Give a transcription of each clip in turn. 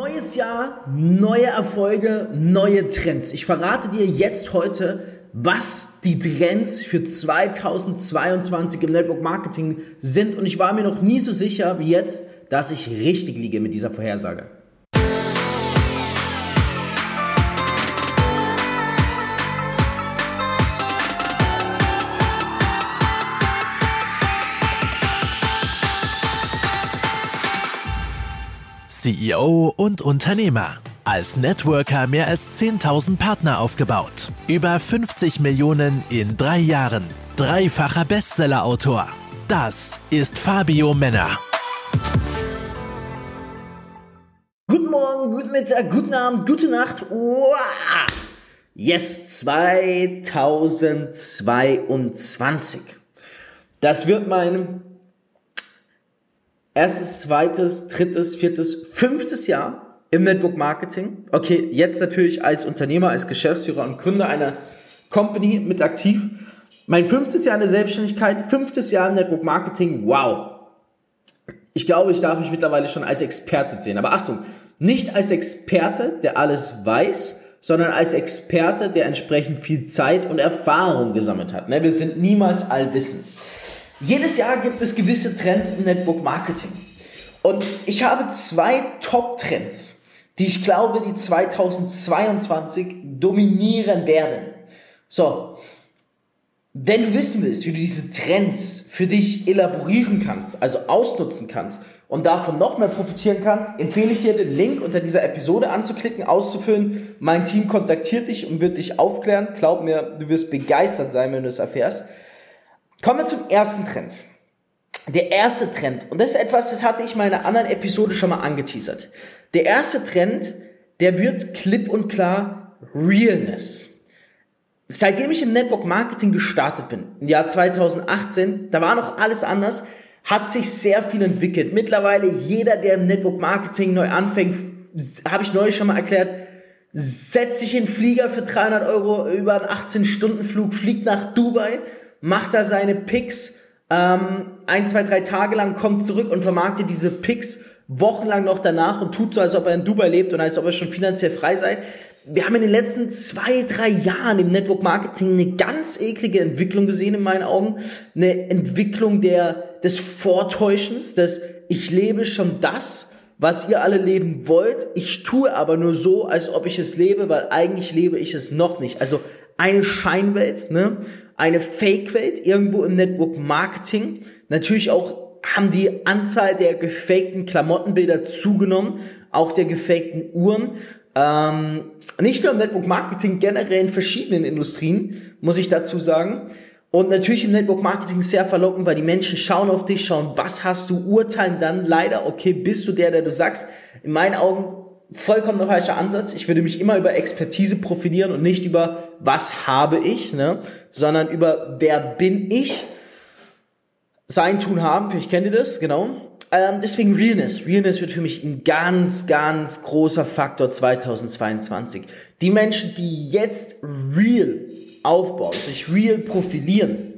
Neues Jahr, neue Erfolge, neue Trends. Ich verrate dir jetzt heute, was die Trends für 2022 im Network Marketing sind und ich war mir noch nie so sicher wie jetzt, dass ich richtig liege mit dieser Vorhersage. CEO und Unternehmer. Als Networker mehr als 10.000 Partner aufgebaut. Über 50 Millionen in drei Jahren. Dreifacher Bestsellerautor. Das ist Fabio Männer. Guten Morgen, guten Mittag, guten Abend, gute Nacht. Wow. Yes, 2022. Das wird mein erstes, zweites, drittes, viertes, fünftes Jahr im Network Marketing. Okay, jetzt natürlich als Unternehmer, als Geschäftsführer und Gründer einer Company mit aktiv. Mein fünftes Jahr in der Selbstständigkeit, fünftes Jahr im Network Marketing. Wow. Ich glaube, ich darf mich mittlerweile schon als Experte sehen. Aber Achtung, nicht als Experte, der alles weiß, sondern als Experte, der entsprechend viel Zeit und Erfahrung gesammelt hat. Ne, wir sind niemals allwissend. Jedes Jahr gibt es gewisse Trends im Network Marketing. Und ich habe zwei Top-Trends, die ich glaube, die 2022 dominieren werden. So, wenn du wissen willst, wie du diese Trends für dich elaborieren kannst, also ausnutzen kannst und davon noch mehr profitieren kannst, empfehle ich dir den Link unter dieser Episode anzuklicken, auszufüllen. Mein Team kontaktiert dich und wird dich aufklären. Glaub mir, du wirst begeistert sein, wenn du es erfährst. Kommen wir zum ersten Trend. Der erste Trend, und das ist etwas, das hatte ich in meiner anderen Episode schon mal angeteasert. Der erste Trend, der wird klipp und klar Realness. Seitdem ich im Network Marketing gestartet bin, im Jahr 2018, da war noch alles anders, hat sich sehr viel entwickelt. Mittlerweile jeder, der im Network Marketing neu anfängt, habe ich neulich schon mal erklärt, setzt sich in Flieger für 300 Euro über einen 18-Stunden-Flug, fliegt nach Dubai, macht da seine Picks ähm, ein, zwei, drei Tage lang, kommt zurück und vermarktet diese Picks wochenlang noch danach und tut so, als ob er in Dubai lebt und als ob er schon finanziell frei sei. Wir haben in den letzten zwei, drei Jahren im Network Marketing eine ganz eklige Entwicklung gesehen in meinen Augen. Eine Entwicklung der, des Vortäuschens, des ich lebe schon das, was ihr alle leben wollt. Ich tue aber nur so, als ob ich es lebe, weil eigentlich lebe ich es noch nicht. Also eine Scheinwelt, ne? Eine Fake-Welt irgendwo im Network Marketing. Natürlich auch haben die Anzahl der gefakten Klamottenbilder zugenommen, auch der gefakten Uhren. Ähm, nicht nur im Network Marketing, generell in verschiedenen Industrien, muss ich dazu sagen. Und natürlich im Network Marketing sehr verlockend, weil die Menschen schauen auf dich, schauen, was hast du, urteilen dann leider, okay, bist du der, der du sagst. In meinen Augen vollkommen der falsche Ansatz. Ich würde mich immer über Expertise profilieren und nicht über was habe ich, ne? sondern über wer bin ich. Sein Tun haben, vielleicht kennt ihr das, genau. Ähm, deswegen Realness. Realness wird für mich ein ganz, ganz großer Faktor 2022. Die Menschen, die jetzt real aufbauen, sich real profilieren,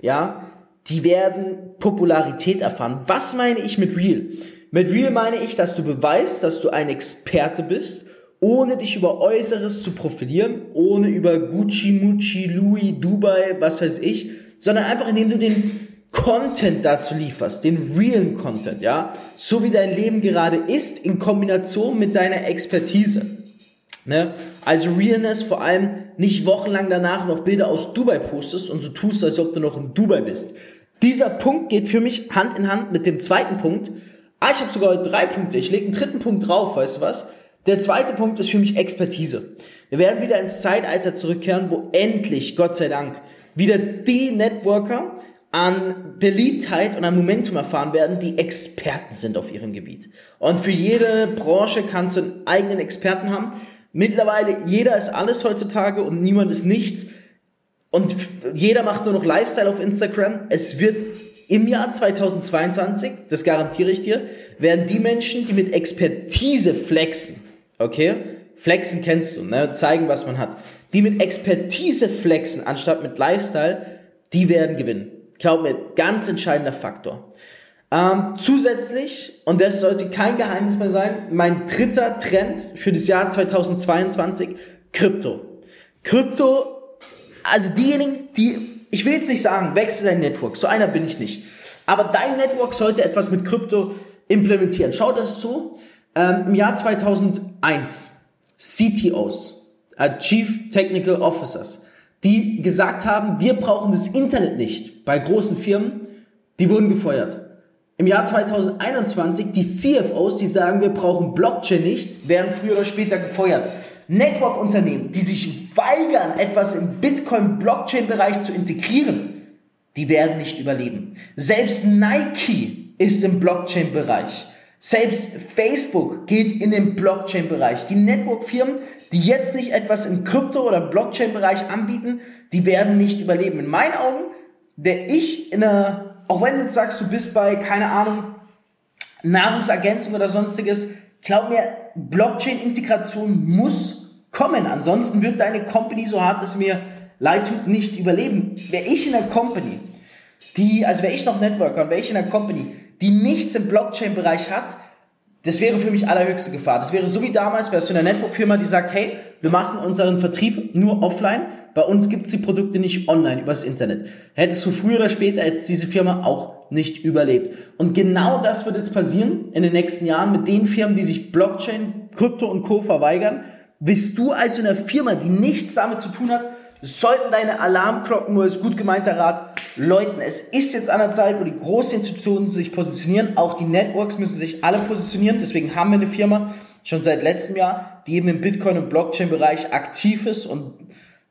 ja, die werden Popularität erfahren. Was meine ich mit real? Mit real meine ich, dass du beweist, dass du ein Experte bist, ohne dich über Äußeres zu profilieren, ohne über Gucci, Mucci, Louis, Dubai, was weiß ich, sondern einfach indem du den Content dazu lieferst, den realen Content, ja, so wie dein Leben gerade ist, in Kombination mit deiner Expertise. Ne? Also Realness vor allem nicht wochenlang danach noch Bilder aus Dubai postest und so tust, als ob du noch in Dubai bist. Dieser Punkt geht für mich Hand in Hand mit dem zweiten Punkt, Ah, ich habe sogar drei Punkte. Ich lege einen dritten Punkt drauf, weißt du was? Der zweite Punkt ist für mich Expertise. Wir werden wieder ins Zeitalter zurückkehren, wo endlich, Gott sei Dank, wieder die Networker an Beliebtheit und an Momentum erfahren werden, die Experten sind auf ihrem Gebiet. Und für jede Branche kannst du einen eigenen Experten haben. Mittlerweile, jeder ist alles heutzutage und niemand ist nichts. Und jeder macht nur noch Lifestyle auf Instagram. Es wird im Jahr 2022, das garantiere ich dir, werden die Menschen, die mit Expertise flexen, okay, flexen kennst du, ne, zeigen, was man hat, die mit Expertise flexen, anstatt mit Lifestyle, die werden gewinnen. Glaub mir, ganz entscheidender Faktor. Ähm, zusätzlich, und das sollte kein Geheimnis mehr sein, mein dritter Trend für das Jahr 2022, Krypto. Krypto, also diejenigen, die, ich will jetzt nicht sagen, wechsel dein Network, so einer bin ich nicht. Aber dein Network sollte etwas mit Krypto implementieren. Schau, das ist so. Ähm, Im Jahr 2001 CTOs, äh, Chief Technical Officers, die gesagt haben, wir brauchen das Internet nicht bei großen Firmen, die wurden gefeuert. Im Jahr 2021 die CFOs, die sagen, wir brauchen Blockchain nicht, werden früher oder später gefeuert. Network-Unternehmen, die sich weigern, etwas im Bitcoin-Blockchain-Bereich zu integrieren, die werden nicht überleben. Selbst Nike ist im Blockchain-Bereich. Selbst Facebook geht in den Blockchain-Bereich. Die Network-Firmen, die jetzt nicht etwas im Krypto- oder Blockchain-Bereich anbieten, die werden nicht überleben. In meinen Augen wäre ich in einer, auch wenn du jetzt sagst, du bist bei, keine Ahnung, Nahrungsergänzung oder sonstiges, glaub mir, Blockchain-Integration muss kommen. Ansonsten wird deine Company, so hart es mir leid tut, nicht überleben. Wäre ich in einer Company, die, also wäre ich noch Networker und wäre ich in einer Company, die nichts im Blockchain-Bereich hat, das wäre für mich allerhöchste Gefahr. Das wäre so wie damals, wärst du eine Network-Firma, die sagt, hey, wir machen unseren Vertrieb nur offline, bei uns gibt es die Produkte nicht online, übers Internet. Hättest du früher oder später jetzt diese Firma auch nicht überlebt. Und genau das wird jetzt passieren in den nächsten Jahren mit den Firmen, die sich Blockchain, Krypto und Co. verweigern. Bist du also eine Firma, die nichts damit zu tun hat, sollten deine Alarmglocken nur als gut gemeinter Rat läuten. Es ist jetzt an der Zeit, wo die großen Institutionen sich positionieren. Auch die Networks müssen sich alle positionieren. Deswegen haben wir eine Firma schon seit letztem Jahr, die eben im Bitcoin- und Blockchain-Bereich aktiv ist. Und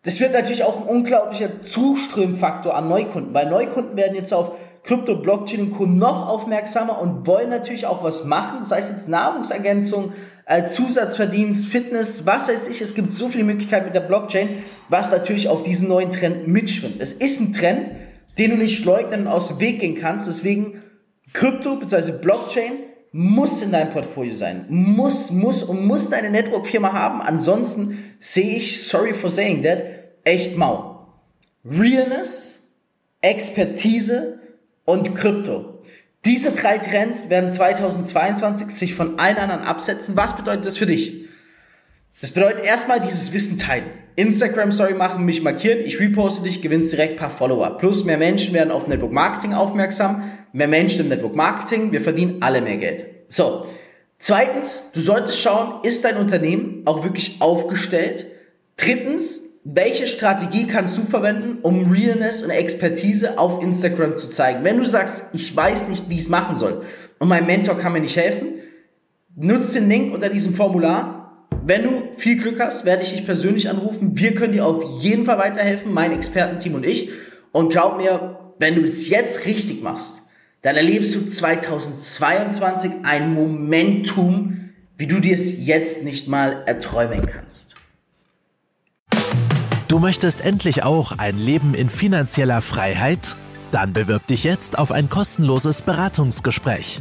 das wird natürlich auch ein unglaublicher Zuströmfaktor an Neukunden, weil Neukunden werden jetzt auf Krypto, Blockchain und Co. noch aufmerksamer und wollen natürlich auch was machen. Das heißt jetzt Nahrungsergänzung, äh, Zusatzverdienst, Fitness, was weiß ich. Es gibt so viele Möglichkeiten mit der Blockchain, was natürlich auf diesen neuen Trend mitschwimmt. Es ist ein Trend, den du nicht leugnen und aus dem Weg gehen kannst. Deswegen Krypto bzw. Blockchain muss in deinem Portfolio sein. Muss, muss und muss deine Network-Firma haben. Ansonsten sehe ich, sorry for saying that, echt mau. Realness, Expertise und Krypto. Diese drei Trends werden 2022 sich von allen anderen absetzen. Was bedeutet das für dich? Das bedeutet erstmal dieses Wissen teilen. Instagram Story machen, mich markieren, ich reposte dich, gewinnst direkt paar Follower. Plus mehr Menschen werden auf Network Marketing aufmerksam, mehr Menschen im Network Marketing, wir verdienen alle mehr Geld. So. Zweitens, du solltest schauen, ist dein Unternehmen auch wirklich aufgestellt? Drittens, welche Strategie kannst du verwenden, um Realness und Expertise auf Instagram zu zeigen? Wenn du sagst, ich weiß nicht, wie ich es machen soll und mein Mentor kann mir nicht helfen, nutze den Link unter diesem Formular. Wenn du viel Glück hast, werde ich dich persönlich anrufen. Wir können dir auf jeden Fall weiterhelfen, mein Expertenteam und ich. Und glaub mir, wenn du es jetzt richtig machst, dann erlebst du 2022 ein Momentum, wie du dir es jetzt nicht mal erträumen kannst. Du möchtest endlich auch ein Leben in finanzieller Freiheit? Dann bewirb dich jetzt auf ein kostenloses Beratungsgespräch